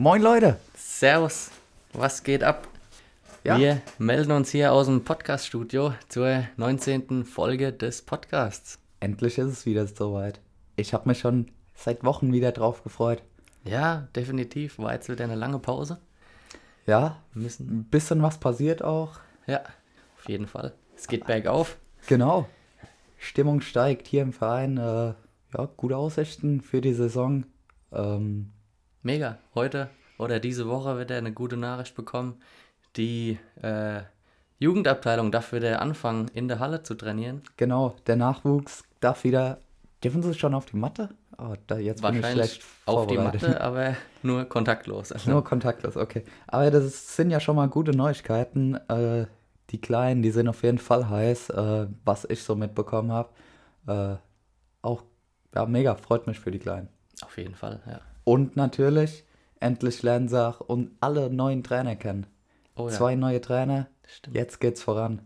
Moin Leute. Servus, was geht ab? Ja. Wir melden uns hier aus dem Podcast-Studio zur 19. Folge des Podcasts. Endlich ist es wieder soweit. Ich habe mich schon seit Wochen wieder drauf gefreut. Ja, definitiv. War jetzt wieder eine lange Pause. Ja, müssen. ein bisschen was passiert auch. Ja, auf jeden Fall. Es geht bergauf. Genau. Stimmung steigt hier im Verein. Äh, ja, gute Aussichten für die Saison. Ähm, Mega. Heute oder diese Woche wird er eine gute Nachricht bekommen. Die äh, Jugendabteilung darf wieder anfangen, in der Halle zu trainieren. genau, der Nachwuchs darf wieder. Dürfen sie schon auf die Matte? Oh, da, jetzt bin ich Wahrscheinlich schlecht auf die. Matte, aber nur kontaktlos. Also, Nur kontaktlos, okay. Aber das sind ja schon mal gute Neuigkeiten. Äh, die Kleinen, die sind auf jeden Fall heiß, äh, was ich so mitbekommen habe. Äh, auch, ja, mega, freut mich für die Kleinen. Auf jeden Fall, ja. Und natürlich, endlich auch und alle neuen Trainer kennen. Oh ja, Zwei neue Trainer, stimmt. jetzt geht's voran.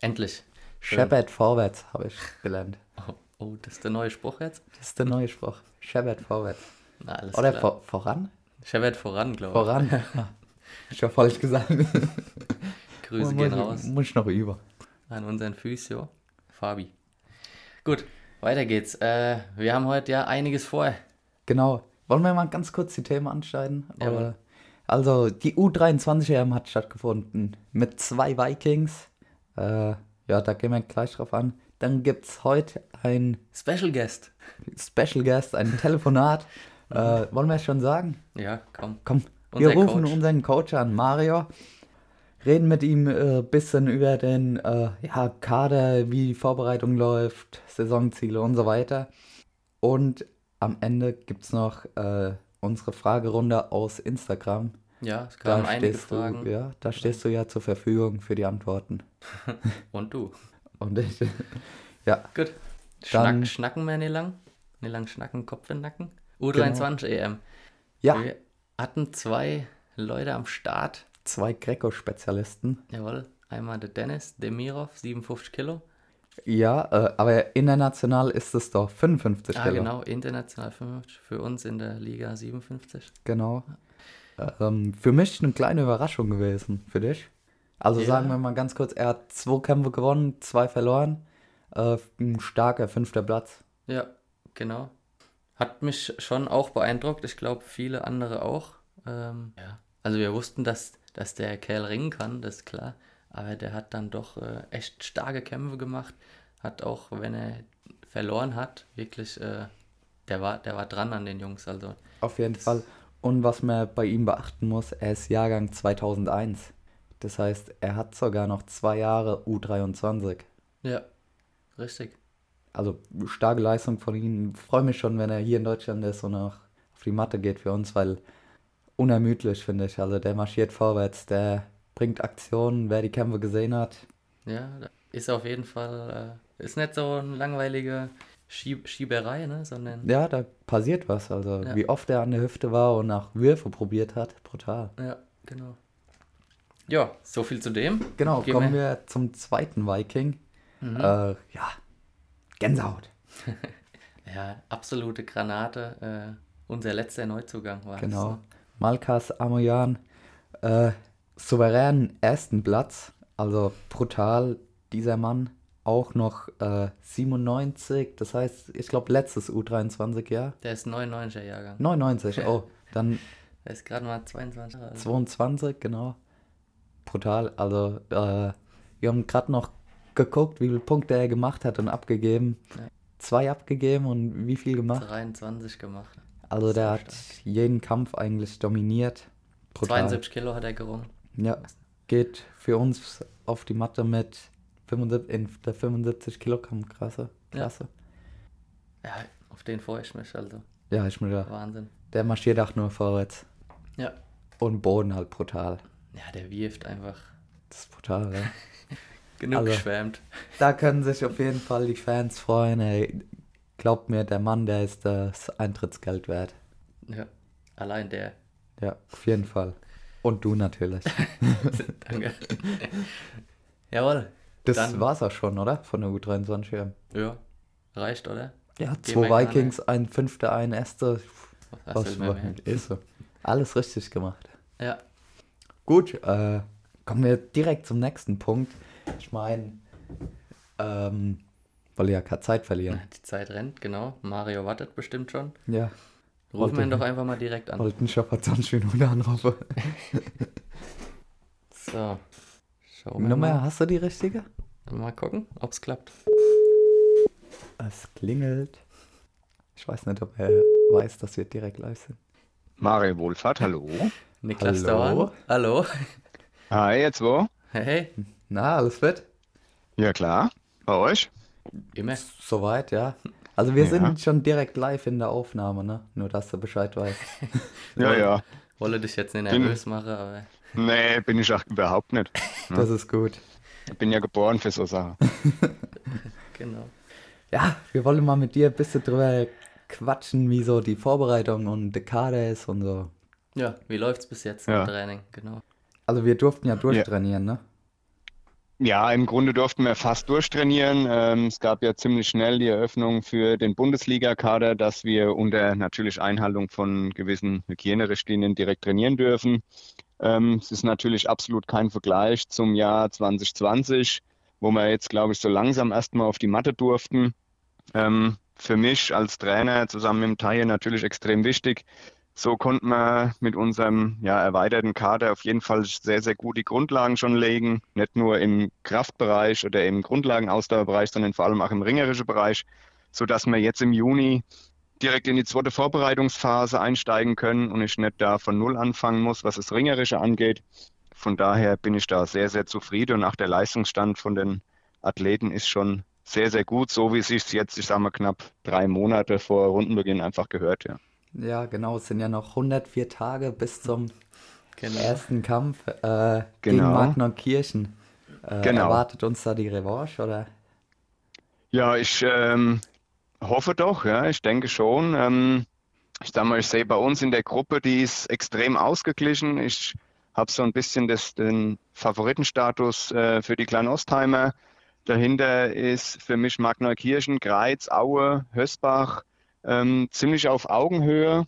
Endlich. Shepherd vorwärts, habe ich gelernt. Oh, oh, das ist der neue Spruch jetzt? Das ist der neue Spruch. Shepherd vorwärts. Na, alles Oder vor, voran? Chevette voran, glaube Voran. Ah, ich habe falsch gesagt. ich. Grüße gehen raus Muss ich noch über. an unseren Physio, Fabi. Gut, weiter geht's. Äh, wir haben heute ja einiges vor. Genau. Wollen wir mal ganz kurz die Themen anschneiden? Oder? Also, die U23 EM hat stattgefunden mit zwei Vikings. Äh, ja, da gehen wir gleich drauf an. Dann gibt es heute ein Special Guest. Special Guest, ein Telefonat. äh, wollen wir es schon sagen? Ja, komm. Komm, Unser wir rufen Coach. unseren Coach an, Mario. Reden mit ihm ein äh, bisschen über den äh, ja, Kader, wie die Vorbereitung läuft, Saisonziele und so weiter. Und am Ende gibt es noch äh, unsere Fragerunde aus Instagram. Ja, es kamen einige stehst Fragen. Du, ja, da stehst du ja zur Verfügung für die Antworten. Und du. Und ich, ja, Gut. Dann- Schnack, schnacken wir nicht lang. Nicht lang schnacken, Kopf in den Nacken. U23 EM. ja Wir hatten zwei Leute am Start. zwei Greco-Spezialisten. Jawohl. Einmal der Dennis Demirov, 57 Kilo. Ja, äh, aber international ist es doch 55 Ah, Kilo. genau, international 55. Für uns in der Liga 57. Genau. Ähm, für mich eine kleine Überraschung gewesen. Für dich? Also Ja. sagen wir mal ganz kurz, er hat zwei Kämpfe gewonnen, zwei verloren. Äh, ein starker fünfter Platz. Ja, genau. Hat mich schon auch beeindruckt. Ich glaube, viele andere auch. Ähm, ja. Also wir wussten, dass, dass der Kerl ringen kann, das ist klar. Aber der hat dann doch äh, echt starke Kämpfe gemacht. Hat auch, wenn er verloren hat, wirklich, äh, der, war, der war dran an den Jungs. Also Auf jeden Fall. Und was man bei ihm beachten muss, er ist Jahrgang 2001. Das heißt, er hat sogar noch zwei Jahre U23. ja, richtig. Also starke Leistung von ihm. Freue mich schon, wenn er hier in Deutschland ist und auch auf die Matte geht für uns, weil unermüdlich finde ich. Also der marschiert vorwärts, der bringt Aktionen, wer die Kämpfe gesehen hat. Ja, ist auf jeden Fall, äh, ist nicht so eine langweilige Schieb Schieberei, ne? sondern Ja, da passiert was. Also Ja. wie oft er an der Hüfte war und nach Würfe probiert hat, brutal. Ja, genau. Ja, so viel zu dem. Genau, Gehen kommen wir zum zweiten Viking. Mhm. Äh, ja, Gänsehaut. Ja, absolute Granate. Äh, unser letzter Neuzugang war Genau. es. Ne? Malkas Amoyan, äh, souveränen ersten Platz. Also brutal, dieser Mann. Auch noch äh, 97, das heißt, ich glaube, letztes U23-Jahr. Der ist 99er Jahrgang. 99, oh, dann Der ist gerade mal 22 Jahre alt. 22, genau. Brutal. Also, äh, wir haben gerade noch geguckt, wie viele Punkte er gemacht hat und abgegeben. Ja. Zwei abgegeben und wie viel gemacht? 23 gemacht. Also, der Sehr hat jeden Kampf eigentlich dominiert. Brutal. 72 Kilo hat er gerungen. Ja, geht für uns auf die Matte mit 75, in der 75 Kilogramm Klasse. Ja. Klasse. Ja, auf den freue ich mich. Also Ja, ich mir da. Wahnsinn. Der marschiert auch nur vorwärts. Ja. Und Boden halt brutal. Ja, der wirft einfach Das ist brutal, ja. genug Also- geschwärmt. Da können sich auf jeden Fall die Fans freuen. Ey, glaubt mir, der Mann, der ist das Eintrittsgeld wert. Ja. Allein der. Ja, auf jeden Fall. Und du natürlich. Danke. Jawohl. Das Dann- war's auch schon, oder? Von der U23. Ja, Ja. Reicht, oder? ja Gehen zwei. Vikings, ein Fünfter, ein Erster. Was Was ist so. Alles richtig gemacht. Ja. Gut, äh, kommen wir direkt zum nächsten Punkt. Ich meine, ähm, wollen ja keine Zeit verlieren. Die Zeit rennt, genau. Mario wartet bestimmt schon. Ja. Rufen wir ihn doch einfach mal direkt an. Wollten schon vor 20 Minuten anrufen. So. Schauen wir Nummer, mal. hast du die richtige? Mal gucken, ob es klappt. Es klingelt. Ich weiß nicht, ob er weiß, dass wir direkt live sind. Mario Wohlfahrt, hallo. Niklas Hallo? Dauern. Hallo. Hi, jetzt wo? Hey. Na, alles fit? Ja, klar. Bei euch? Immer. Soweit, ja. Also wir Ja. sind schon direkt live in der Aufnahme, ne? Nur, dass du Bescheid weißt. Ja, ja. Wolle dich jetzt nicht Bin- nervös machen, aber Nee, bin ich auch überhaupt nicht. Das ist gut. Ich bin ja geboren für so Sachen. genau. Ja, wir wollen mal mit dir ein bisschen drüber quatschen, wie so die Vorbereitung und der Kader ist und so. Ja, wie läuft's bis jetzt Ja. im Training? Genau. Also wir durften ja durchtrainieren, ne? Ja, im Grunde durften wir fast durchtrainieren. Ähm, es gab ja ziemlich schnell die Eröffnung für den Bundesliga-Kader, dass wir unter natürlich Einhaltung von gewissen Hygienerichtlinien direkt trainieren dürfen. Ähm, es ist natürlich absolut kein Vergleich zum Jahr 2020, wo wir jetzt, glaube ich, so langsam erstmal auf die Matte durften. Ähm, für mich als Trainer zusammen mit dem Taille natürlich extrem wichtig. So konnten wir mit unserem ja, erweiterten Kader auf jeden Fall sehr, sehr gut die Grundlagen schon legen. Nicht nur im Kraftbereich oder im Grundlagenausdauerbereich, sondern vor allem auch im ringerischen Bereich, sodass wir jetzt im Juni direkt in die zweite Vorbereitungsphase einsteigen können und ich nicht da von Null anfangen muss, was das Ringerische angeht. Von daher bin ich da sehr, sehr zufrieden und auch der Leistungsstand von den Athleten ist schon sehr, sehr gut, so wie es sich jetzt, ich sage mal, knapp drei Monate vor Rundenbeginn einfach gehört, ja. Ja, genau. Es sind ja noch 104 Tage bis zum Genau. ersten Kampf äh, gegen Genau. Magneukirchen. Äh, Genau. Erwartet uns da die Revanche, oder? Ja, ich ähm, hoffe doch, ja, ich denke schon. Ähm, ich sag mal, ich sehe bei uns in der Gruppe, die ist extrem ausgeglichen. Ich habe so ein bisschen das, den Favoritenstatus äh, für die Kleinostheimer. Dahinter ist für mich Magneukirchen, Greiz, Aue, Hösbach ähm, ziemlich auf Augenhöhe.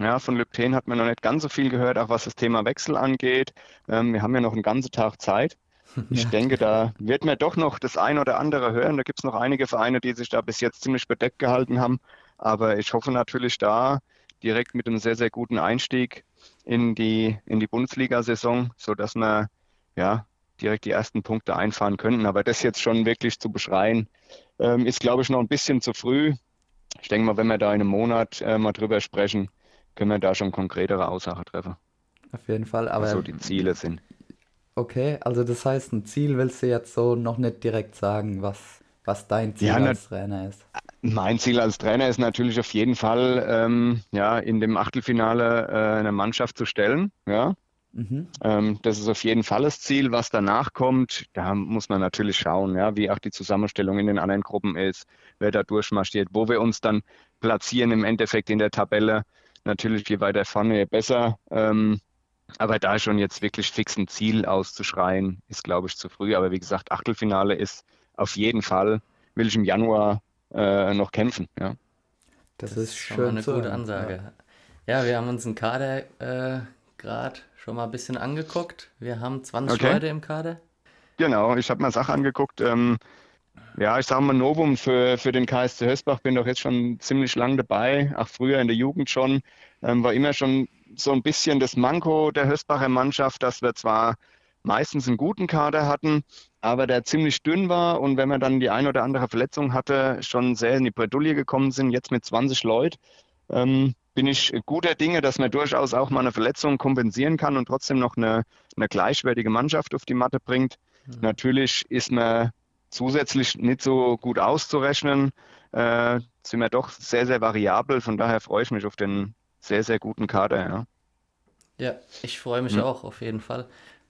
Ja, von Lübten hat man noch nicht ganz so viel gehört, auch was das Thema Wechsel angeht. Ähm, wir haben ja noch einen ganzen Tag Zeit. Ich Ja. denke, da wird man doch noch das ein oder andere hören. Da gibt es noch einige Vereine, die sich da bis jetzt ziemlich bedeckt gehalten haben. Aber ich hoffe natürlich da direkt mit einem sehr, sehr guten Einstieg in die, in die Bundesliga-Saison, sodass wir ja, direkt die ersten Punkte einfahren könnten. Aber das jetzt schon wirklich zu beschreien, ähm, ist, glaube ich, noch ein bisschen zu früh. Ich denke mal, wenn wir da in einem Monat äh, mal drüber sprechen, können wir da schon konkretere Aussagen treffen, Auf jeden Fall. Aber so die Ziele sind. okay, also das heißt, ein Ziel willst du jetzt so noch nicht direkt sagen, was, was dein Ziel Ja, als Trainer ist. Mein Ziel als Trainer ist natürlich auf jeden Fall, ähm, ja, in dem Achtelfinale äh, eine Mannschaft zu stellen. Ja, Mhm. ähm, das ist auf jeden Fall das Ziel. Was danach kommt, da muss man natürlich schauen, ja, wie auch die Zusammenstellung in den anderen Gruppen ist, wer da durchmarschiert, wo wir uns dann platzieren im Endeffekt in der Tabelle. Natürlich, je weiter vorne, je besser. Ähm, aber da schon jetzt wirklich fix ein Ziel auszuschreien, ist, glaube ich, zu früh. Aber wie gesagt, Achtelfinale ist auf jeden Fall, will ich im Januar äh, noch kämpfen. Ja. Das, Das ist schon schön eine gute. Ansage. Ja. wir haben uns einen Kader äh, gerade schon mal ein bisschen angeguckt. Wir haben 20 Okay. Leute im Kader. Genau, ich habe mir Sache angeguckt. Ähm, ja, ich sage mal Novum für, für den KSC Hösbach, bin doch jetzt schon ziemlich lang dabei, auch früher in der Jugend schon. Ähm, war immer schon so ein bisschen das Manko der Hösbacher Mannschaft, dass wir zwar meistens einen guten Kader hatten, aber der ziemlich dünn war und wenn man dann die ein oder andere Verletzung hatte, schon sehr in die Bredouille gekommen sind, jetzt mit 20 Leuten. Ähm, bin ich guter Dinge, dass man durchaus auch mal eine Verletzung kompensieren kann und trotzdem noch eine, eine gleichwertige Mannschaft auf die Matte bringt. Natürlich ist man zusätzlich nicht so gut auszurechnen, äh, sind wir doch sehr, sehr variabel. Von daher freue ich mich auf den sehr, sehr guten Kader. Ja. Ja, ich freue mich Hm. auch auf jeden Fall.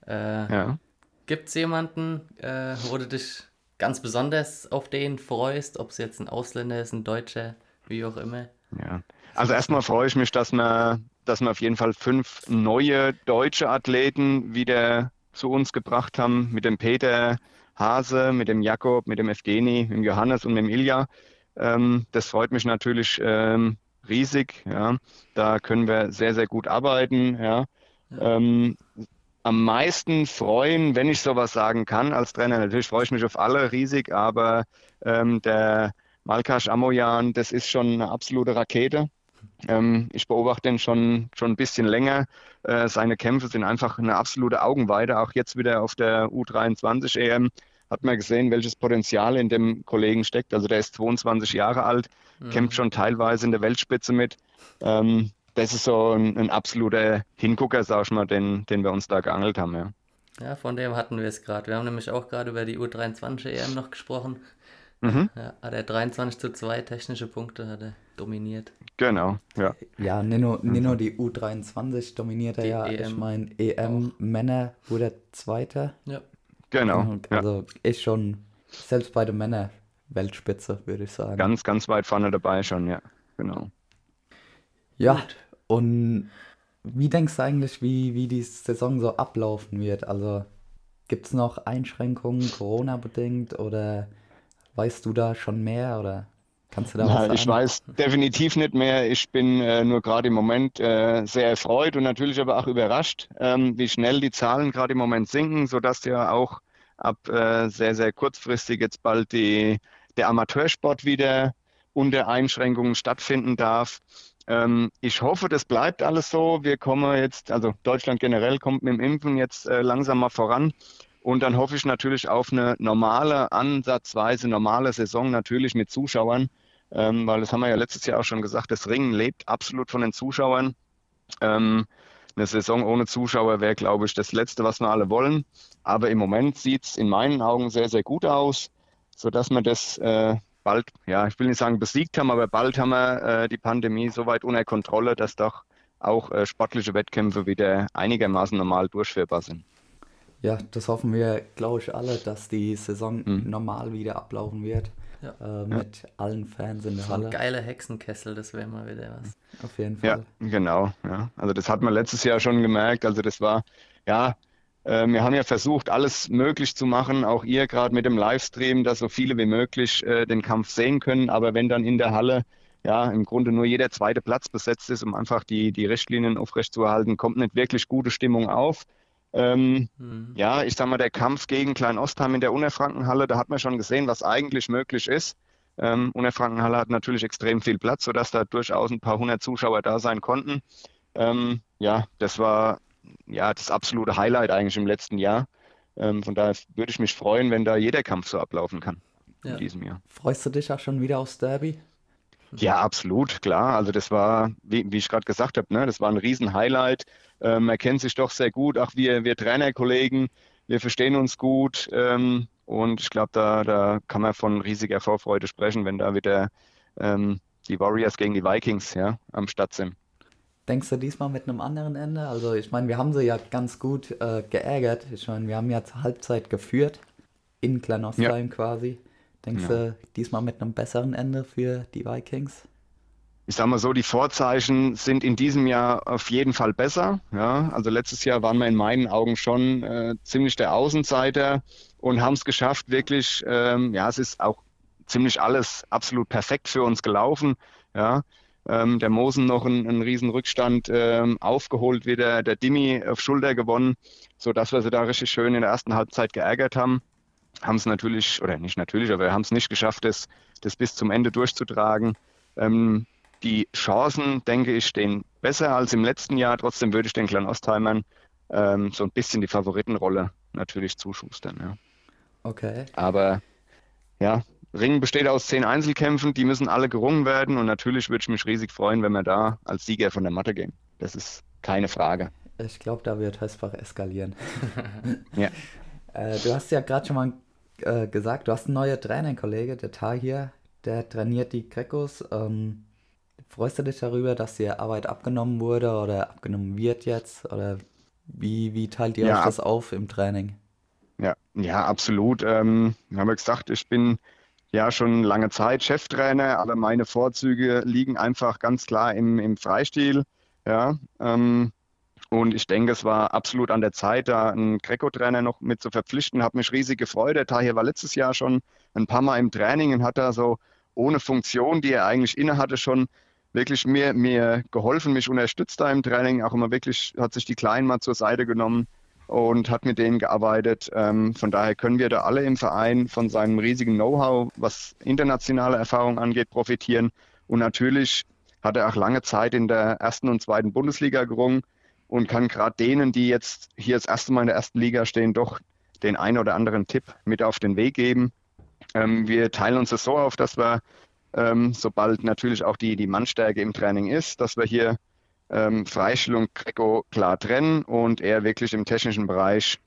Äh, Ja. Gibt es jemanden, äh, wo du dich ganz besonders auf den freust, ob es jetzt ein Ausländer ist, ein Deutscher, wie auch immer? Ja. Also erstmal freue ich mich, dass wir, dass wir auf jeden Fall fünf neue deutsche Athleten wieder zu uns gebracht haben, mit dem Peter Hase, mit dem Jakob, mit dem Evgeni, mit dem Johannes und mit dem Ilja. Ähm, das freut mich natürlich ähm, riesig. Ja. Da können wir sehr, sehr gut arbeiten. Ja. Ähm, am meisten freuen, wenn ich sowas sagen kann als Trainer. Natürlich freue ich mich auf alle riesig, aber ähm, der Malkash Amoyan, das ist schon eine absolute Rakete. Ähm, ich beobachte ihn schon, schon ein bisschen länger. Äh, seine Kämpfe sind einfach eine absolute Augenweide. Auch jetzt wieder auf der U23 EM hat man gesehen, welches Potenzial in dem Kollegen steckt. Also der ist 22 Jahre alt, mhm. kämpft schon teilweise in der Weltspitze mit. Ähm, das ist so ein, ein, absoluter Hingucker, sag ich mal, den, den wir uns da geangelt haben. Ja. ja, von dem hatten wir es gerade. Wir haben nämlich auch gerade über die U23 EM noch gesprochen. Mhm. Ja, hat er 23 zu 2 technische Punkte hat er dominiert. Genau, ja. Ja, nicht nur, nicht nur die U23 dominiert er ja. EM ich meine, EM auch. Männer wurde Zweiter. Ja. Genau. Also ja. ist schon, selbst bei den Männern, Weltspitze, würde ich sagen. Ganz, ganz weit vorne dabei schon, ja. Genau. Ja, Gut. und wie denkst du eigentlich, wie, wie die Saison so ablaufen wird? Also gibt es noch Einschränkungen, Corona-bedingt, oder weißt du da schon mehr? Oder Kannst du da was sagen? Ich weiß definitiv nicht mehr. Ich bin äh, nur gerade im Moment äh, sehr erfreut und natürlich aber auch überrascht, ähm, wie schnell die Zahlen gerade im Moment sinken, sodass ja auch ab äh, sehr, sehr kurzfristig jetzt bald die, der Amateursport wieder unter Einschränkungen stattfinden darf. Ähm, ich hoffe, das bleibt alles so. Wir kommen jetzt, also Deutschland generell kommt mit dem Impfen jetzt äh, langsam mal voran. Und dann hoffe ich natürlich auf eine normale, ansatzweise normale Saison, natürlich mit Zuschauern, ähm, weil das haben wir ja letztes Jahr auch schon gesagt, das Ringen lebt absolut von den Zuschauern. Ähm, eine Saison ohne Zuschauer wäre, glaube ich, das Letzte, was wir alle wollen. Aber im Moment sieht es in meinen Augen sehr, sehr gut aus, sodass wir das äh, bald, ja, ich will nicht sagen besiegt haben, aber bald haben wir äh, die Pandemie so weit unter Kontrolle, dass doch auch äh, sportliche Wettkämpfe wieder einigermaßen normal durchführbar sind. Ja, das hoffen wir, glaube ich, alle, dass die Saison mhm. normal wieder ablaufen wird. Ja. Äh, mit ja. allen Fans in der Halle. Geile Hexenkessel, das wäre mal wieder was. Auf jeden Fall. Ja, genau. Ja. Also das hat man letztes Jahr schon gemerkt. Also das war, ja, äh, wir haben ja versucht, alles möglich zu machen, auch ihr gerade mit dem Livestream, dass so viele wie möglich äh, den Kampf sehen können. Aber wenn dann in der Halle ja im Grunde nur jeder zweite Platz besetzt ist, um einfach die, die Richtlinien aufrechtzuerhalten, kommt nicht wirklich gute Stimmung auf. Ähm, mhm. Ja, ich sag mal, der Kampf gegen Klein-Ostheim in der Unerfrankenhalle, da hat man schon gesehen, was eigentlich möglich ist. Ähm, Unerfrankenhalle hat natürlich extrem viel Platz, sodass da durchaus ein paar hundert Zuschauer da sein konnten. Ähm, ja, das war ja das absolute Highlight eigentlich im letzten Jahr. Ähm, von daher würde ich mich freuen, wenn da jeder Kampf so ablaufen kann ja. in diesem Jahr. Freust du dich auch schon wieder aufs Derby? Ja, absolut, klar. Also das war, wie, wie ich gerade gesagt habe, ne, das war ein Riesen-Highlight. Ähm, man kennt sich doch sehr gut, auch wir, wir Trainerkollegen, wir verstehen uns gut. Ähm, und ich glaube, da, da kann man von riesiger Vorfreude sprechen, wenn da wieder ähm, die Warriors gegen die Vikings ja, am Start sind. Denkst du diesmal mit einem anderen Ende? Also ich meine, wir haben sie ja ganz gut äh, geärgert. Ich meine, wir haben ja zur Halbzeit geführt, in Kleinostheim ja. quasi. Denkst ja. du diesmal mit einem besseren Ende für die Vikings? Ich sage mal so, die Vorzeichen sind in diesem Jahr auf jeden Fall besser. Ja, also letztes Jahr waren wir in meinen Augen schon äh, ziemlich der Außenseiter und haben es geschafft, wirklich, ähm, ja, es ist auch ziemlich alles absolut perfekt für uns gelaufen. Ja, ähm, der Mosen noch einen, riesen Rückstand ähm, aufgeholt, wieder der Dimi auf Schulter gewonnen, sodass wir sie da richtig schön in der ersten Halbzeit geärgert haben haben es natürlich, oder nicht natürlich, aber wir haben es nicht geschafft, das, das bis zum Ende durchzutragen. Ähm, die Chancen, denke ich, stehen besser als im letzten Jahr. Trotzdem würde ich den kleinen Ostheimern ähm, so ein bisschen die Favoritenrolle natürlich zuschustern. Ja. Okay. Aber ja, Ring besteht aus zehn Einzelkämpfen, die müssen alle gerungen werden und natürlich würde ich mich riesig freuen, wenn wir da als Sieger von der Matte gehen. Das ist keine Frage. Ich glaube, da wird Hösbach eskalieren. ja. Äh, du hast ja gerade schon mal äh, gesagt, du hast einen neuen Trainerkollege, der Tahir, der trainiert die Grecos. Ähm, freust du dich darüber, dass dir Arbeit abgenommen wurde oder abgenommen wird jetzt? Oder wie, wie teilt ihr ja, euch das auf im Training? Ja, ja, absolut. Ähm, ich habe gesagt, ich bin ja schon lange Zeit Cheftrainer, aber meine Vorzüge liegen einfach ganz klar im, im Freistil. Ja, ähm, und ich denke, es war absolut an der Zeit, da einen Greco-Trainer noch mit zu verpflichten. Habe mich riesig gefreut. Der Tahir war letztes Jahr schon ein paar Mal im Training und hat da so ohne Funktion, die er eigentlich inne hatte, schon wirklich mir, mir geholfen, mich unterstützt da im Training, auch immer wirklich, hat sich die Kleinen mal zur Seite genommen und hat mit denen gearbeitet. Ähm, von daher können wir da alle im Verein von seinem riesigen Know-how, was internationale Erfahrung angeht, profitieren. Und natürlich hat er auch lange Zeit in der ersten und zweiten Bundesliga gerungen und kann gerade denen, die jetzt hier das erste Mal in der ersten Liga stehen, doch den einen oder anderen Tipp mit auf den Weg geben. Ähm, wir teilen uns das so auf, dass wir, ähm, sobald natürlich auch die, die Mannstärke im Training ist, dass wir hier ähm, und Greco klar trennen und er wirklich im technischen Bereich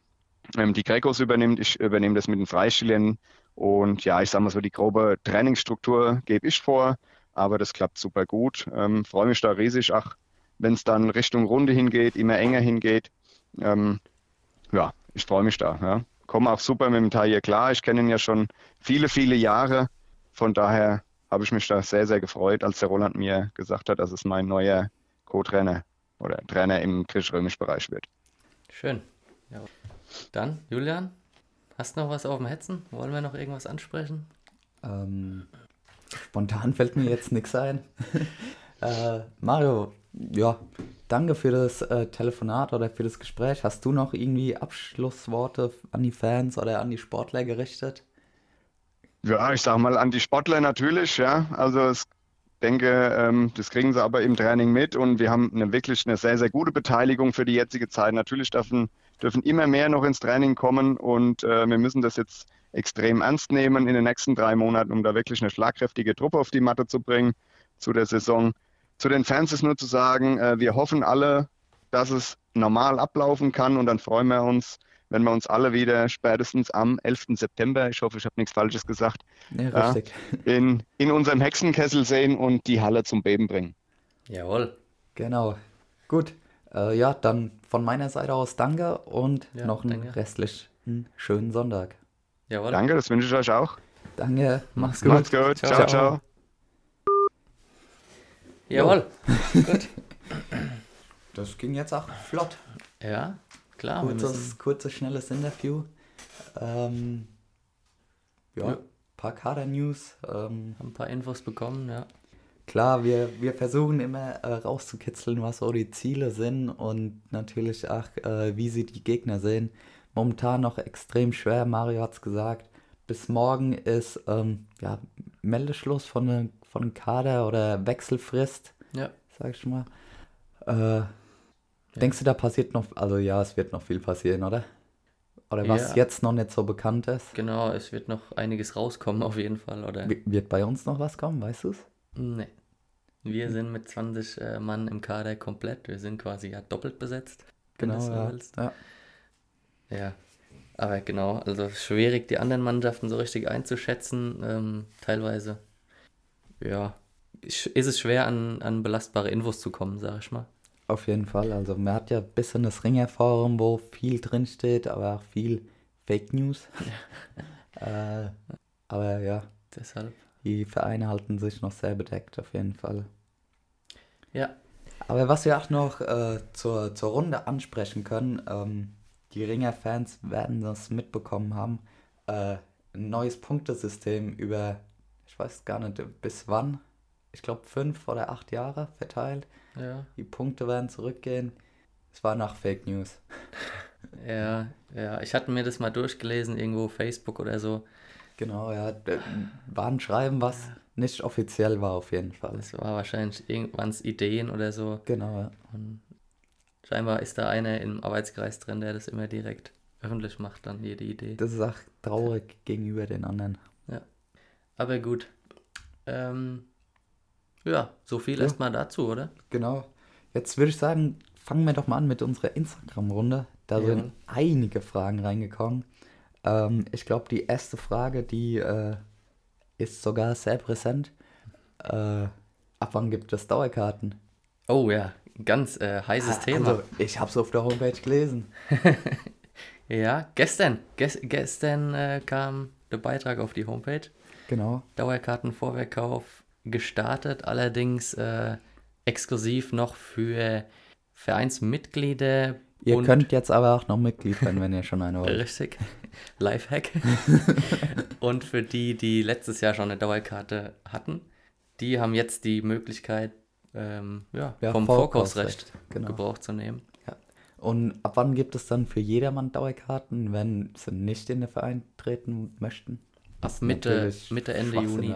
ähm, die Grecos übernimmt. Ich übernehme das mit den Freistilen und ja, ich sage mal so, die grobe Trainingsstruktur gebe ich vor, aber das klappt super gut. Ähm, Freue mich da riesig, ach, wenn es dann Richtung Runde hingeht, immer enger hingeht. Ähm, ja, ich freue mich da. Ja. Komme auch super mit dem Teil klar. Ich kenne ihn ja schon viele, viele Jahre. Von daher habe ich mich da sehr, sehr gefreut, als der Roland mir gesagt hat, dass es mein neuer Co-Trainer oder Trainer im griechisch-römisch-Bereich wird. Schön. Ja. Dann, Julian, hast du noch was auf dem Hetzen? Wollen wir noch irgendwas ansprechen? Ähm, spontan fällt mir jetzt nichts ein. äh, Mario, ja, danke für das äh, Telefonat oder für das Gespräch. Hast du noch irgendwie Abschlussworte an die Fans oder an die Sportler gerichtet? Ja, ich sag mal an die Sportler natürlich, ja. Also es denke, ähm, das kriegen sie aber im Training mit und wir haben eine wirklich eine sehr, sehr gute Beteiligung für die jetzige Zeit. Natürlich dürfen, dürfen immer mehr noch ins Training kommen und äh, wir müssen das jetzt extrem ernst nehmen in den nächsten drei Monaten, um da wirklich eine schlagkräftige Truppe auf die Matte zu bringen zu der Saison. Zu den Fans ist nur zu sagen, äh, wir hoffen alle, dass es normal ablaufen kann und dann freuen wir uns, wenn wir uns alle wieder spätestens am 11. September, ich hoffe, ich habe nichts Falsches gesagt, ja, in, in unserem Hexenkessel sehen und die Halle zum Beben bringen. Jawohl. Genau. Gut. Äh, ja, dann von meiner Seite aus danke und ja, noch einen danke. restlichen schönen Sonntag. Jawohl. Danke, das wünsche ich euch auch. Danke, mach's gut. Macht's gut. Ciao, ciao. ciao. Jawohl. gut. Das ging jetzt auch flott. Ja, klar. Kurzes, kurzes schnelles Interview. Ähm, ja, ein ja. paar Kader-News. Ähm, ein paar Infos bekommen, ja. Klar, wir, wir versuchen immer äh, rauszukitzeln, was so die Ziele sind und natürlich auch, äh, wie sie die Gegner sehen. Momentan noch extrem schwer, Mario hat es gesagt. Bis morgen ist ähm, ja, Meldeschluss von einem von Kader oder Wechselfrist. Ja. Sag ich mal. Äh, ja. Denkst du, da passiert noch, also ja, es wird noch viel passieren, oder? Oder was ja. jetzt noch nicht so bekannt ist? Genau, es wird noch einiges rauskommen auf jeden Fall, oder? Wird bei uns noch was kommen, weißt du es? Nee. Wir hm. sind mit 20 äh, Mann im Kader komplett. Wir sind quasi ja doppelt besetzt, genau, so ja. Ja. ja. Aber genau, also schwierig, die anderen Mannschaften so richtig einzuschätzen, ähm, teilweise. Ja, ist es schwer, an, an belastbare Infos zu kommen, sag ich mal. Auf jeden Fall. Also man hat ja ein bisschen das Ringerforum, wo viel drinsteht, aber auch viel Fake News. äh, aber ja. Deshalb. Die Vereine halten sich noch sehr bedeckt, auf jeden Fall. Ja. Aber was wir auch noch äh, zur, zur Runde ansprechen können, ähm, die Ringer-Fans werden das mitbekommen haben, äh, ein neues Punktesystem über, ich weiß gar nicht, bis wann ich glaube, fünf oder acht Jahre verteilt. Ja. Die Punkte werden zurückgehen. Es war nach Fake News. ja, ja. Ich hatte mir das mal durchgelesen, irgendwo Facebook oder so. Genau, ja. War ein Schreiben, was nicht offiziell war, auf jeden Fall. Es war wahrscheinlich irgendwann Ideen oder so. Genau, ja. Und scheinbar ist da einer im Arbeitskreis drin, der das immer direkt öffentlich macht, dann jede Idee. Das ist auch traurig gegenüber den anderen. Aber gut. Ähm, ja, so viel ja. erstmal dazu, oder? Genau. Jetzt würde ich sagen, fangen wir doch mal an mit unserer Instagram-Runde. Da ja. sind einige Fragen reingekommen. Ähm, ich glaube, die erste Frage, die äh, ist sogar sehr präsent. Äh, ab wann gibt es Dauerkarten? Oh ja, ganz äh, heißes ah, Thema. Also, ich habe es auf der Homepage gelesen. ja, gestern. Ges gestern äh, kam der Beitrag auf die Homepage. Genau. Dauerkartenvorverkauf gestartet, allerdings äh, exklusiv noch für Vereinsmitglieder. Ihr könnt jetzt aber auch noch Mitglied werden, wenn ihr schon eine wollt. Richtig. Lifehack. und für die, die letztes Jahr schon eine Dauerkarte hatten, die haben jetzt die Möglichkeit, ähm, ja, Ja, vom Vorkaufsrecht, Vorkaufsrecht genau. Gebrauch zu nehmen. Und ab wann gibt es dann für jedermann Dauerkarten, wenn sie nicht in den Verein treten möchten? Ab ist Mitte, Mitte, Ende Juni.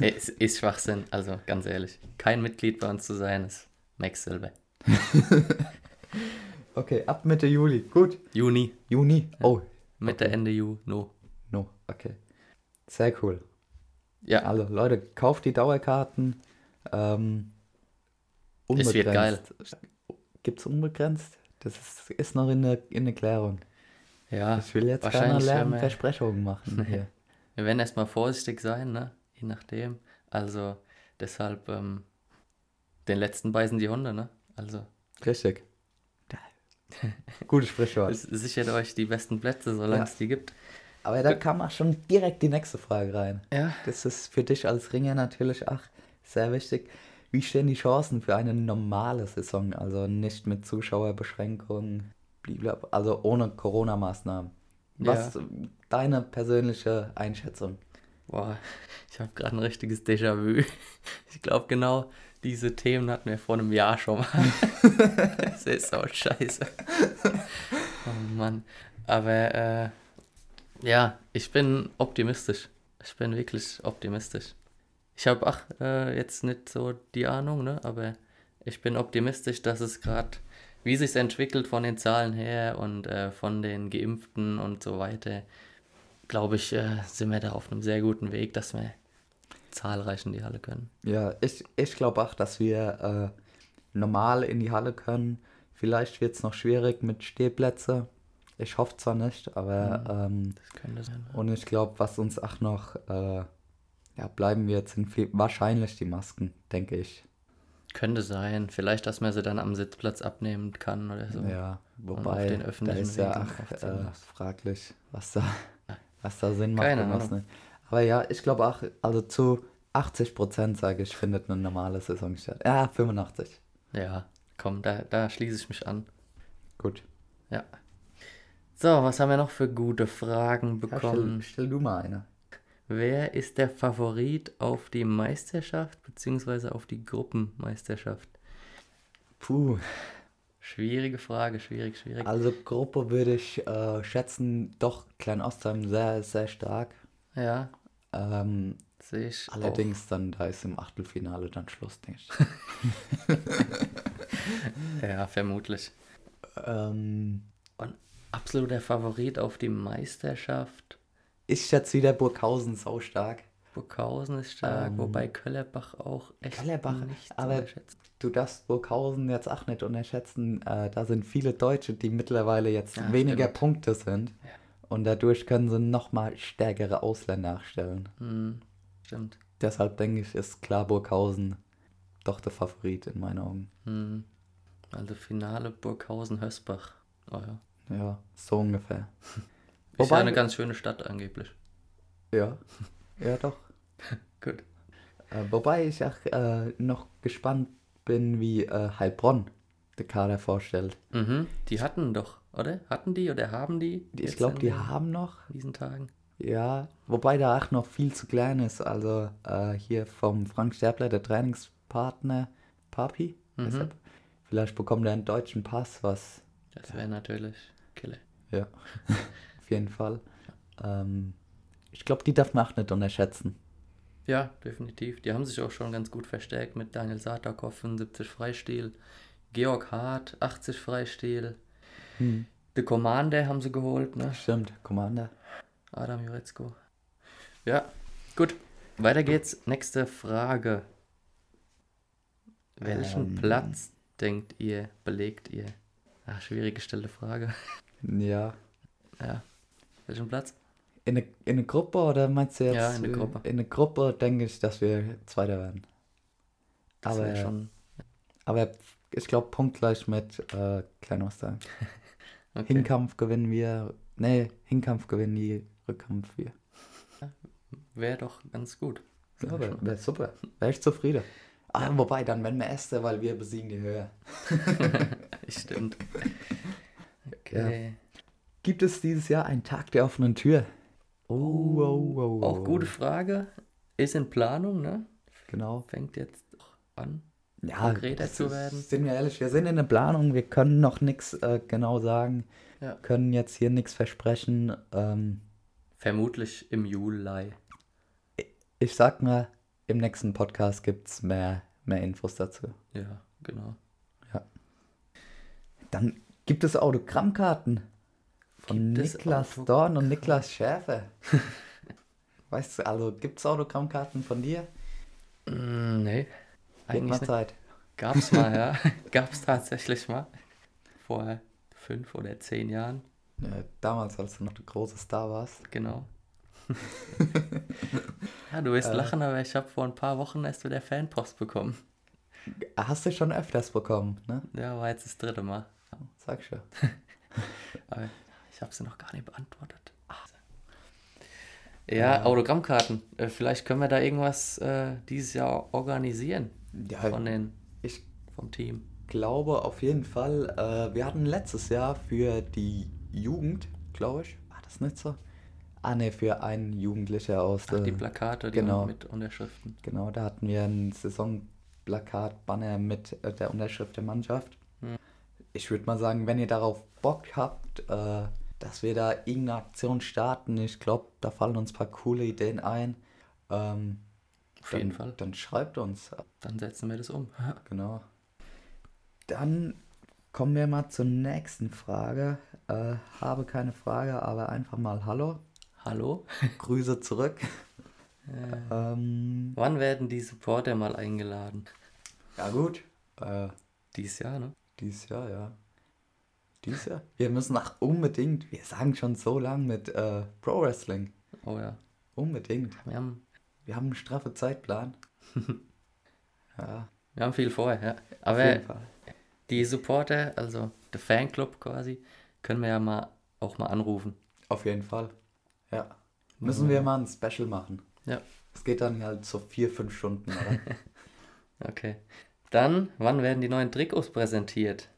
es ist Schwachsinn, also ganz ehrlich. Kein Mitglied bei uns zu sein, ist Max Silber. Okay, ab Mitte Juli. Gut. Juni, Juni. Oh, Mitte, Okay. Ende Juni. No. no. Okay. Sehr cool. Ja, Also Leute, kauft die Dauerkarten. Ähm, Es wird geil. Gibt es unbegrenzt? Das ist, ist noch in der, in der Klärung. Ja. Ich will jetzt keine wahrscheinlich, wenn leeren wir- Versprechungen machen hier. Wir werden erstmal vorsichtig sein, ne? Je nachdem. Also deshalb ähm, den letzten beißen die Hunde, ne? Also Richtig. Gutes Sprichwort. sichert euch die besten Plätze, solange Ja. es die gibt. Aber da kam auch schon direkt die nächste Frage rein. Ja. Das ist für dich als Ringer natürlich auch sehr wichtig. Wie stehen die Chancen für eine normale Saison? Also nicht mit Zuschauerbeschränkungen, blablabla, also ohne Corona-Maßnahmen. Was deine persönliche Einschätzung? Boah, ich habe gerade ein richtiges Déjà-vu. Ich glaube, genau diese Themen hatten wir vor einem Jahr schon mal. das ist auch scheiße. Oh Mann. Aber äh, ja, ich bin optimistisch. Ich bin wirklich optimistisch. Ich habe, ach, äh, jetzt nicht so die Ahnung, ne? aber ich bin optimistisch, dass es gerade, wie sich entwickelt von den Zahlen her und äh, von den Geimpften und so weiter, glaube ich, äh, sind wir da auf einem sehr guten Weg, dass wir zahlreich in die Halle können. Ja, ich, ich glaube auch, dass wir äh, normal in die Halle können. Vielleicht wird es noch schwierig mit Stehplätze. Ich hoffe zwar nicht, aber ähm, Das könnte sein. und ich glaube, was uns auch noch äh, ja, bleiben wird, sind viel, wahrscheinlich die Masken, denke ich. Könnte sein. Vielleicht, dass man sie dann am Sitzplatz abnehmen kann oder so. Ja, auf wobei den da öffentlichen ist ja so äh, fraglich, was da, was da Sinn macht Keine und Ahnung. nicht. Aber ja, ich glaube auch, also zu 80 Prozent sage ich, findet eine normale Saison statt. Ja, 85. Ja, komm, da, da schließe ich mich an. Gut. Ja. So, was haben wir noch für gute Fragen Ja, stell, bekommen? stell du mal eine. Wer ist der Favorit auf die Meisterschaft beziehungsweise auf die Gruppenmeisterschaft? Puh, Schwierige Frage, schwierig, schwierig. also Gruppe würde ich äh, schätzen, doch Klein-Ostheim sehr, sehr stark. Ja, Ähm, sehe ich. allerdings dann, da ist im Achtelfinale dann Schluss, denke ich. Auch. Ja, vermutlich. ähm, Und absoluter Favorit auf die Meisterschaft. Ich schätze wieder Burghausen sau stark. Burghausen ist stark, Ähm, wobei Köllerbach auch echt Köllerbach, nicht aber-. Du darfst Burghausen jetzt auch nicht unterschätzen. Äh, da sind viele Deutsche, die mittlerweile jetzt Ja, weniger stimmt. Punkte sind. Und dadurch können sie nochmal stärkere Ausländer nachstellen. Hm, stimmt. Deshalb denke ich, ist klar Burghausen doch der Favorit in meinen Augen. Hm. Also Finale Burghausen-Hösbach. Oh ja. Ja, so ungefähr. Ist Wobei- ja eine ganz schöne Stadt angeblich. Ja, ja doch. Gut. Äh, wobei ich auch äh, noch gespannt bin, wie äh, Heilbronn der Kader vorstellt. Mhm. Die hatten doch, oder? Hatten die oder haben die? Ich glaube, in die den- haben noch, diesen Tagen. ja, wobei da auch noch viel zu klein ist. Also äh, hier vom Frank Sterbler, der Trainingspartner, Papi. Mhm. Deshalb, vielleicht bekommt er einen deutschen Pass, was Das wäre natürlich Killer. Ja, jeden Fall. Ähm, ich glaube, die darf man auch nicht unterschätzen. Ja, definitiv. Die haben sich auch schon ganz gut verstärkt mit Daniel Satakov, 75 Freistil, Georg Hart, 80 Freistil. Hm. The Commander haben sie geholt, ne? Stimmt, Commander. Adam Jurecko. Ja, gut. Weiter geht's. Nächste Frage. Welchen Ähm. Platz denkt ihr, belegt ihr? Ach, schwierig gestellte Frage. Ja. Ja. Welchen Platz? In eine, in Gruppe oder meinst du jetzt? Ja, in der Gruppe. In eine Gruppe denke ich, dass wir Zweiter werden. Das Aber, schon. aber ich glaube, punktgleich mit äh, Kleinoster. Okay. Hinkampf gewinnen wir. Nee, Hinkampf gewinnen die, Rückkampf wir. Wäre doch ganz gut. Ja, wäre wär super. Wäre ich zufrieden. Ah, wobei, dann werden wir Erster, weil wir besiegen die Höhe. Stimmt. Okay. Gibt es dieses Jahr einen Tag der offenen Tür? Oh, oh, oh, Auch oh. gute Frage. Ist in Planung, ne? Genau. Fängt jetzt an. Ja, konkreter zu werden. Sind wir ehrlich, wir sind in der Planung, wir können noch nichts äh, genau sagen, Ja. können jetzt hier nichts versprechen. Ähm, Vermutlich im Juli. ich sag mal, im nächsten Podcast gibt es mehr, mehr Infos dazu. Ja, genau. Dann gibt es Autogrammkarten von Gibt Niklas Dorn und Niklas Schärfe. weißt du, also gibt es Autogrammkarten von dir? Mm, nee, eigentlich nicht. Zeit. Gab's mal, ja. Gab's tatsächlich mal. Vor fünf oder zehn Jahren, Ja, damals, als du noch der große Star warst. genau. ja, du wirst Äh. lachen, aber ich habe vor ein paar Wochen erst wieder Fanpost bekommen. Hast du schon öfters bekommen, ne? Ja, war jetzt das dritte Mal. Sag schon. Ich habe sie noch gar nicht beantwortet. Ja, Autogrammkarten. Äh, vielleicht können wir da irgendwas äh, dieses Jahr organisieren Ja, von den, ich vom Team. glaube auf jeden Fall, äh, wir hatten letztes Jahr für die Jugend, glaube ich, war das nicht so? Ah ne, für einen Jugendlicher aus Ach, der... die Plakate, die genau. mit Unterschriften. Genau, da hatten wir ein Saisonplakat, Banner mit äh, der Unterschrift der Mannschaft. Hm. Ich würde mal sagen, wenn ihr darauf Bock habt, äh, dass wir da irgendeine Aktion starten, ich glaube, da fallen uns ein paar coole Ideen ein. Ähm, Auf dann, jeden Fall. Dann schreibt uns. Dann setzen wir das um. Genau. Dann kommen wir mal zur nächsten Frage. Äh, habe keine Frage, aber einfach mal Hallo. Hallo? Grüße zurück. ähm, Wann werden die Supporter mal eingeladen? ja gut. Äh, Dieses Jahr, ne? Dieses Jahr, ja. Dieses Jahr? Wir müssen auch unbedingt, wir sagen schon so lang mit äh, Pro Wrestling. Oh ja. Unbedingt. Wir haben, Wir haben einen straffen Zeitplan. ja, wir haben viel vor, ja. auf Aber jeden Fall. die Supporter, also der Fanclub quasi, können wir ja mal auch mal anrufen. Auf jeden Fall. Ja. Müssen wir mal ein Special machen. Ja. Es geht dann halt so vier, fünf Stunden, oder? Okay. Dann, wann werden die neuen Trikots präsentiert?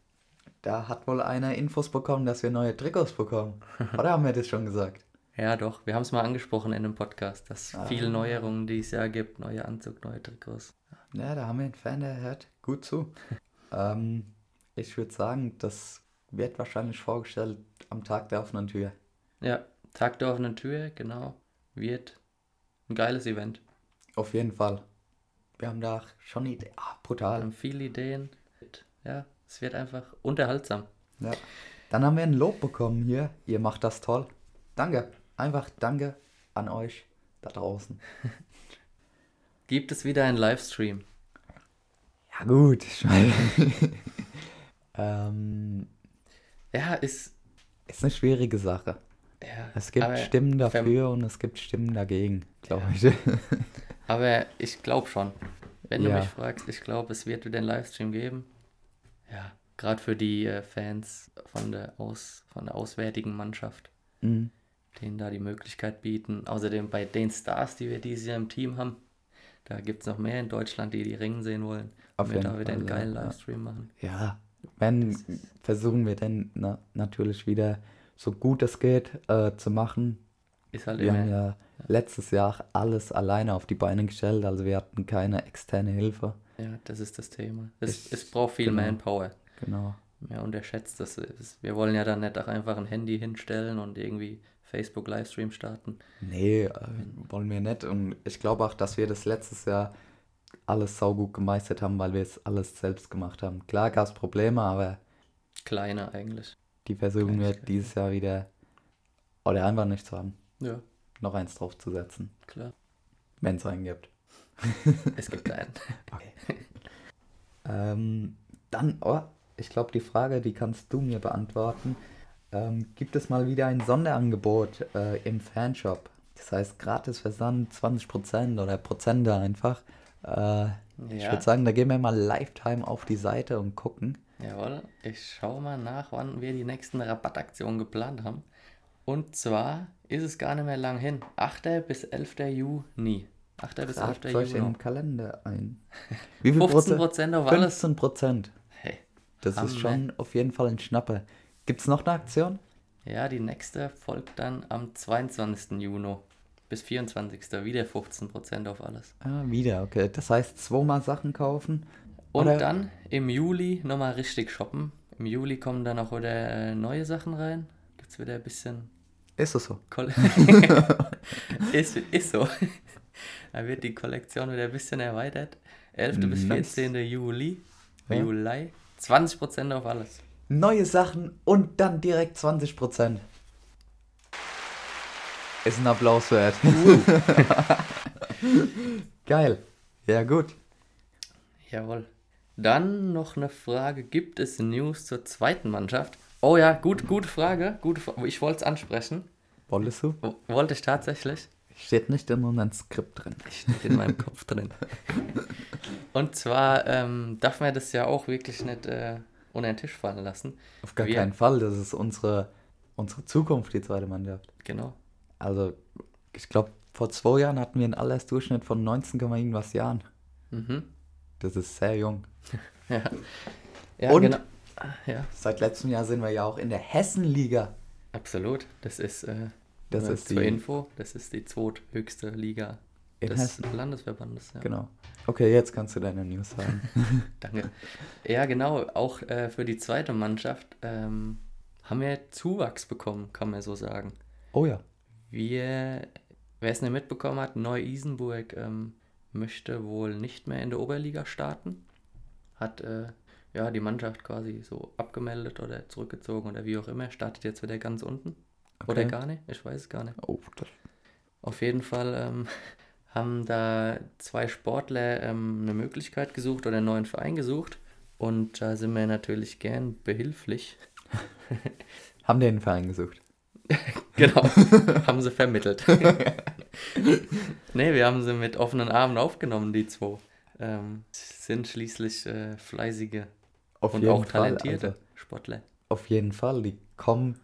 Da hat wohl einer Infos bekommen, dass wir neue Trikots bekommen. Oder haben wir das schon gesagt? Ja, doch. Wir haben es mal angesprochen in dem Podcast, dass es Ah. viele Neuerungen dieses Jahr gibt. Neue Anzug, neue Trikots. Ja, da haben wir einen Fan, der hört gut zu. ähm, ich würde sagen, das wird wahrscheinlich vorgestellt am Tag der offenen Tür. Ja, Tag der offenen Tür, genau. Wird ein geiles Event. Auf jeden Fall. Wir haben da schon Ideen. Ah, Wir brutal. haben viele Ideen. Ja, es wird einfach unterhaltsam. Ja. Dann haben wir ein Lob bekommen hier. Ihr macht das toll. Danke. Einfach danke an euch da draußen. Gibt es wieder einen Livestream? Ja, gut. Ähm, Ja, ist. ist eine schwierige Sache. Ja, Es gibt Stimmen dafür und es gibt Stimmen dagegen, glaube Ja. ich. Aber ich glaube schon. Wenn du Ja. mich fragst, ich glaube, es wird wieder einen Livestream geben. Ja, gerade für die äh, Fans von der, Aus, von der auswärtigen Mannschaft, Mhm. denen da die Möglichkeit bieten. Außerdem bei den Stars, die wir dieses Jahr im Team haben, da gibt es noch mehr in Deutschland, die die Ringen sehen wollen. Auf wir da wieder einen ja, geilen ja. Livestream machen. Ja, wenn versuchen wir dann na, natürlich wieder so gut es geht äh, zu machen. Ist halt Wir immer. haben ja letztes Jahr alles alleine auf die Beine gestellt, also wir hatten keine externe Hilfe. Ja, das ist das Thema. Es, Ich- es braucht viel genau. Manpower. Genau. Ja, unterschätzt das. Es- Wir wollen ja dann nicht auch einfach ein Handy hinstellen und irgendwie Facebook Livestream starten. Nee, äh, wollen wir nicht. Und ich glaube auch, dass wir das letztes Jahr alles saugut gemeistert haben, weil wir es alles selbst gemacht haben. Klar gab es Probleme, aber Kleiner eigentlich. die versuchen wir dieses Jahr wieder oder einfach nicht zu haben. Ja, Noch eins draufzusetzen, klar. wenn es einen gibt. Es gibt einen. Okay. ähm, dann, oh, ich glaube, die Frage, die kannst du mir beantworten. Ähm, gibt es mal wieder ein Sonderangebot äh, im Fanshop? Das heißt, gratis Versand 20% oder Prozente einfach. Äh, Ich Ja, würde sagen, da gehen wir mal Lifetime auf die Seite und gucken. jawohl. Ich schaue mal nach, wann wir die nächsten Rabattaktionen geplant haben. Und zwar ist es gar nicht mehr lang hin. 8. bis 11. Juni. 8. bis 11. Tragt euch Juni. im Kalender ein. Wie viel 15 Prozent? Auf alles. 15 Prozent. Hey. Das Hammer. ist schon auf jeden Fall ein Schnapper. Gibt es noch eine Aktion? Ja, die nächste folgt dann am 22. Juni bis 24. wieder 15% auf alles. Ah, wieder, okay. Das heißt, zweimal Sachen kaufen. Und Oder- dann im Juli nochmal richtig shoppen. Im Juli kommen dann auch wieder äh, neue Sachen rein. Gibt's wieder ein bisschen Ist es so? Ist, ist so. Da wird die Kollektion wieder ein bisschen erweitert. 11. bis Nice. 14. Juli. Ja. Juli. 20% auf alles. Neue Sachen und dann direkt 20%. Ist ein Applaus wert. Geil. Ja, gut. Jawohl. Dann noch eine Frage. Gibt es News zur zweiten Mannschaft? Oh ja, gut, gute Frage. Gute, ich wollte es ansprechen. Wolltest du? Wollte ich tatsächlich. Steht nicht in unserem Skript drin. Steht in meinem Kopf drin. Und zwar ähm, darf man das ja auch wirklich nicht äh, unter den Tisch fallen lassen. Auf gar Wir- keinen Fall. Das ist unsere, unsere Zukunft, die zweite Mannschaft. Genau. Also, ich glaube, vor zwei Jahren hatten wir einen Altersdurchschnitt von 19, irgendwas Jahren. Mhm. Das ist sehr jung. Ja. Ja, Und- genau. Ja, Seit letztem Jahr sind wir ja auch in der Hessenliga. absolut. Das ist, äh, Das ist zur die- Info, das ist die zweithöchste Liga des Hessen. Landesverbandes. Ja. Genau. Okay, jetzt kannst du deine News sagen. Danke. Ja, genau. Auch äh, für die zweite Mannschaft ähm, haben wir Zuwachs bekommen, kann man so sagen. oh ja. Wir, wer es nicht mitbekommen hat, Neu-Isenburg ähm, möchte wohl nicht mehr in der Oberliga starten. Hat äh, ja die Mannschaft quasi so abgemeldet oder zurückgezogen oder wie auch immer. Startet jetzt wieder ganz unten. Oder Okay. gar nicht, ich weiß es gar nicht. Oh, Auf jeden Fall ähm, haben da zwei Sportler ähm, eine Möglichkeit gesucht oder einen neuen Verein gesucht. Und da sind wir natürlich gern behilflich. haben den Verein gesucht. Genau, haben sie vermittelt. nee, wir haben sie mit offenen Armen aufgenommen, die zwei. Ähm, sind schließlich äh, fleißige Auf und auch Fall, talentierte also, Sportler. auf jeden Fall. Die kommen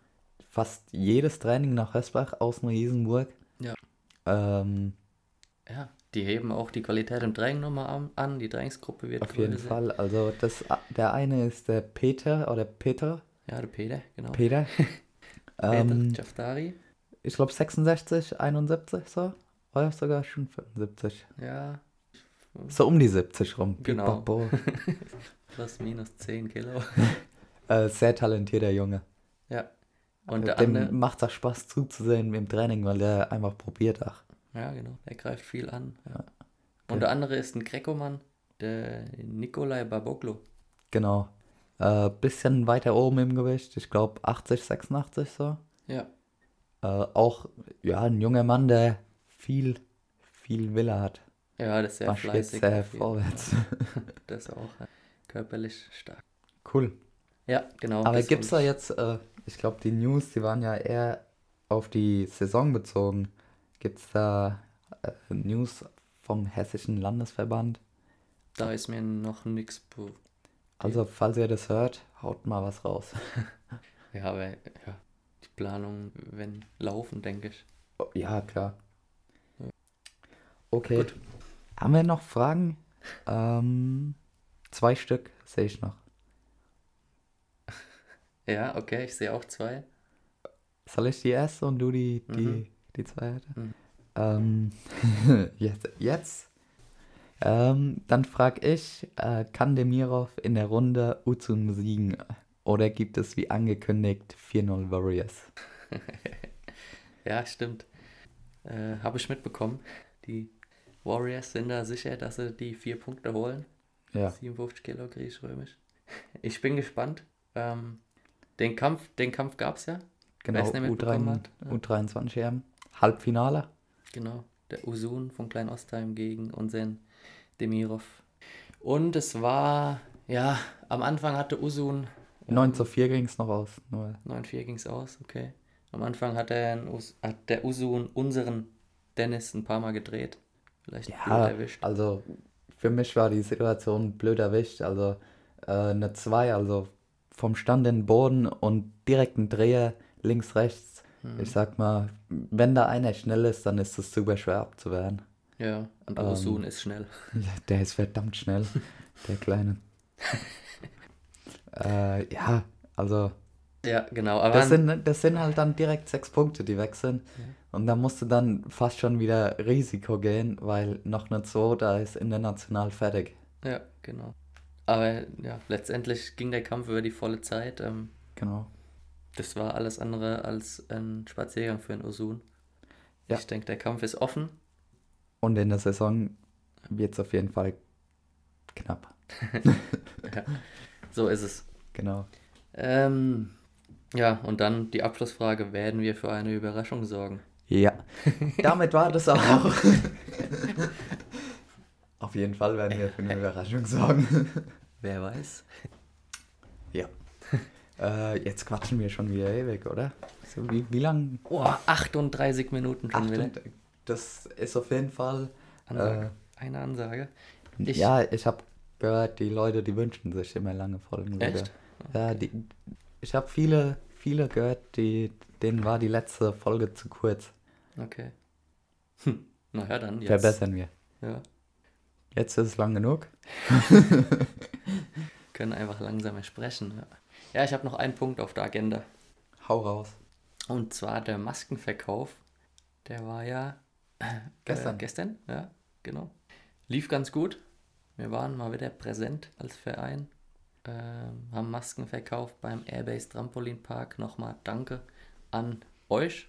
fast jedes Training nach Hösbach aus Neu-Isenburg. Ja. Ähm, Ja, die heben auch die Qualität im Training nochmal an. Die Trainingsgruppe wird auf jeden. Fall. Also das, der eine ist der Peter oder Peter. Ja, der Peter, genau. Peter. Peter ähm, Jaftari. ich glaube 66, 71 so. Oder sogar schon 75. Ja, So um die 70 rum. Genau. Plus minus 10 Kilo. äh, sehr talentierter Junge. ja. Und der Dem andere, macht das Spaß zuzusehen im Training, weil der einfach probiert auch. ja genau, der greift viel an. Ja. Okay. Und der andere ist ein Greco-Mann, der Nikolai Baboglu. Genau. Äh, bisschen weiter oben im Gewicht. Ich glaube 80, 86 so. Ja, Äh, auch ja, ein junger Mann, der viel, viel Wille hat. ja, das ist sehr Man fleißig. sehr vorwärts. Das auch ja. körperlich stark. Cool. Ja, genau. Aber gibt es da jetzt, äh, ich glaube, die News, die waren ja eher auf die Saison bezogen. Gibt es da äh, News vom Hessischen Landesverband? Da ist mir noch nichts. Also, falls ihr das hört, haut mal was raus. Ja, aber ja, die Planung, wenn laufen, denke ich. Oh, ja, klar. Okay. Gut. Haben wir noch Fragen? Ähm, zwei Stück sehe ich noch. Ja, okay, ich sehe auch zwei. Soll ich die erste und du die, die, Mhm. die zweite? Mhm. Ähm, jetzt. jetzt. Ähm, dann frage ich, äh, kann Demirov in der Runde Uzun besiegen? Oder gibt es wie angekündigt 4-0 Warriors? Ja, stimmt. Äh, Habe ich mitbekommen. Die Warriors sind da sicher, dass sie die vier Punkte holen. Ja, 57 Kilo griechisch-römisch. Ich bin gespannt. Ähm, den Kampf, den Kampf gab es ja. genau. Wer's nicht mitbekommen U3, hat, ja. U23 EM. Halbfinale. Genau. Der Usun von Klein Ostheim gegen unseren Demirov. Und es war, ja, am Anfang hatte Usun. ähm, 9 zu 4 ging es noch aus. Nur 9-4 ging es aus, okay. Am Anfang hat, er hat der Usun unseren Dennis ein paar Mal gedreht. Vielleicht blöd Ja, erwischt. also für mich war die Situation blöd erwischt. Also äh, eine 2, also vom Stand in den Boden und direkt ein Dreher links, rechts. Mhm. Ich sag mal, wenn da einer schnell ist, dann ist es super schwer abzuwehren. Ja, und Ähm, Usun ist schnell. Der ist verdammt schnell, der Kleine. äh, ja, also Ja, genau. Aber das sind, das sind halt dann direkt sechs Punkte, die weg sind. Ja. Und da musst du dann fast schon wieder Risiko gehen, weil noch eine 2, da ist international fertig. Ja, genau. Aber ja, letztendlich ging der Kampf über die volle Zeit. Ähm, Genau. das war alles andere als ein Spaziergang für einen Osun. Ja. Ich denke, der Kampf ist offen. Und in der Saison wird es auf jeden Fall knapp. So ist es. Genau. Ähm, ja, und dann die Abschlussfrage: Werden wir für eine Überraschung sorgen? Ja. Damit war das auch. auf jeden Fall werden wir für eine Überraschung sorgen. Wer weiß? ja. Äh, jetzt quatschen wir schon wieder ewig, oder? So, wie, wie lang? Oh, 38 Minuten schon wieder. Das ist auf jeden Fall. Ansage. Eine Ansage. Ich- ja, ich habe gehört, die Leute, die wünschen sich immer lange Folgen. wieder. Echt? Ja, die, ich habe viele, viele gehört, die, denen war die letzte Folge zu kurz. Okay. Hm. Na ja, dann jetzt. Verbessern wir. Ja. Jetzt ist es lang genug. Können einfach langsamer sprechen. Ja, ja ich habe noch einen Punkt auf der Agenda. Hau raus. Und zwar der Maskenverkauf. Der war ja äh, Gestern. gestern, ja, genau. Lief ganz gut. Wir waren mal wieder präsent als Verein. Ähm, haben Masken verkauft beim Airbase Trampolinpark. Nochmal danke an euch,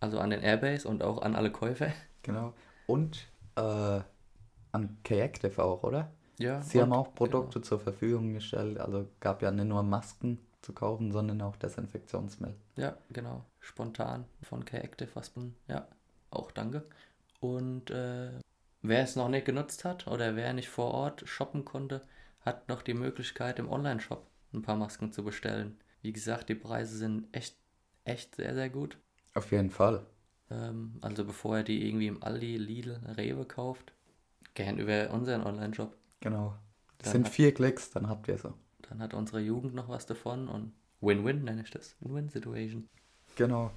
also an den Airbase und auch an alle Käufer. Genau. Und äh, an K-Active auch, oder? Ja, Sie und- haben auch Produkte zur Verfügung gestellt. Also gab ja nicht nur Masken zu kaufen, sondern auch Desinfektionsmittel. Genau. Ja, genau. Spontan von K-Active was. Ja, auch danke. Und äh, wer es noch nicht genutzt hat oder wer nicht vor Ort shoppen konnte, hat noch die Möglichkeit im Online-Shop ein paar Masken zu bestellen. Wie gesagt, die Preise sind echt, echt sehr, sehr gut. Auf jeden Fall. Ähm, also bevor ihr die irgendwie im Aldi, Lidl, Rewe kauft, gern über unseren Online-Shop. Genau. Das Dann sind hat- vier Klicks, dann habt ihr so. Dann hat unsere Jugend noch was davon und Win-Win nenne ich das. Win-Win-Situation. Genau.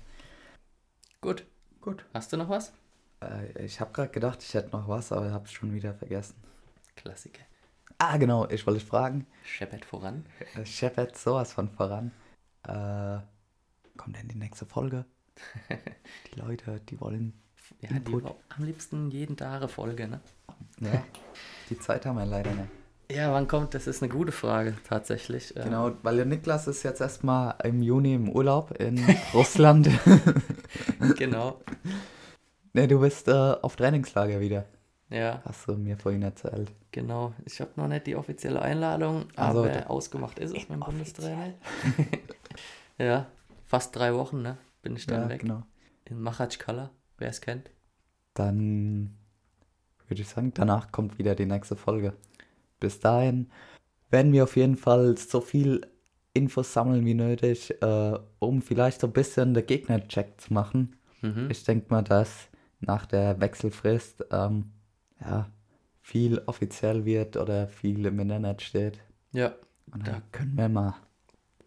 Gut. Gut. Hast du noch was? Äh, ich habe gerade gedacht, ich hätte noch was, aber habe es schon wieder vergessen. Klassiker. Ah, genau. Ich wollte fragen. Scheppert voran. Äh, hat sowas von voran. Äh, kommt denn die nächste Folge? die Leute, die wollen. Ja, die Input. war am liebsten jeden Tag eine Folge, ne? Ja, die Zeit haben wir leider nicht. Ja, wann kommt? Das ist eine gute Frage, tatsächlich. Genau, weil der Niklas ist jetzt erstmal im Juni im Urlaub in Russland. Genau. ne, du bist äh, auf Trainingslager wieder. Ja, Hast du mir vorhin erzählt. genau. Ich habe noch nicht die offizielle Einladung, Also, aber ausgemacht ist es mit dem Bundestrainer. ja, fast drei Wochen, ne? Bin ich dann Ja, weg. genau. In Machatschkala, wer es kennt. Dann würde ich sagen, danach kommt wieder die nächste Folge. Bis dahin werden wir auf jeden Fall so viel Infos sammeln wie nötig, äh, um vielleicht so ein bisschen den Gegner-Check zu machen. Mhm. Ich denke mal, dass nach der Wechselfrist ähm, ja, viel offiziell wird oder viel im Internet steht. Ja, Und Da- können wir mal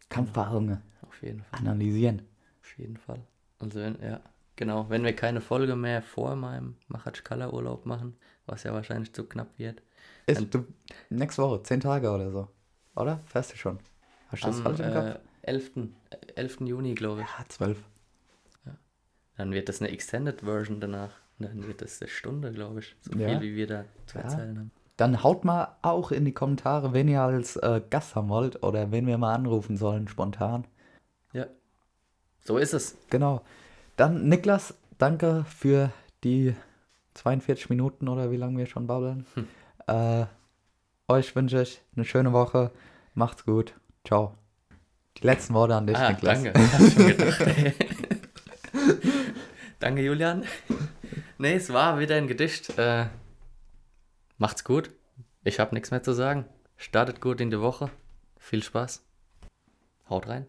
Kampferfahrungen auf jeden Fall. analysieren. Auf jeden Fall. Also, ja, genau. Wenn wir keine Folge mehr vor meinem Machatschkala-Urlaub machen, was ja wahrscheinlich zu knapp wird, Ist du, nächste Woche, zehn Tage oder so. Oder? Fährst du schon? Hast du das falsch im Kopf? äh, 11. äh, 11. Juni, glaube ich. Ja, zwölf. Dann wird das eine Extended Version danach. Dann wird das eine Stunde, glaube ich. So Ja. viel, wie wir da zu Ja. erzählen haben. Dann haut mal auch in die Kommentare, wenn ihr als äh, Gast haben wollt oder wenn wir mal anrufen sollen, spontan. Ja. So ist es. Genau. Dann, Niklas, danke für die 42 Minuten oder wie lange wir schon babbeln. Hm. Äh, euch wünsche ich eine schöne Woche. Macht's gut. Ciao. Die letzten Worte an dich, ah, Niklas. danke. Ich hab schon gedacht, ey. danke, Julian. Nee, es war wieder ein Gedicht. Äh, macht's gut. Ich habe nichts mehr zu sagen. Startet gut in die Woche. Viel Spaß. Haut rein.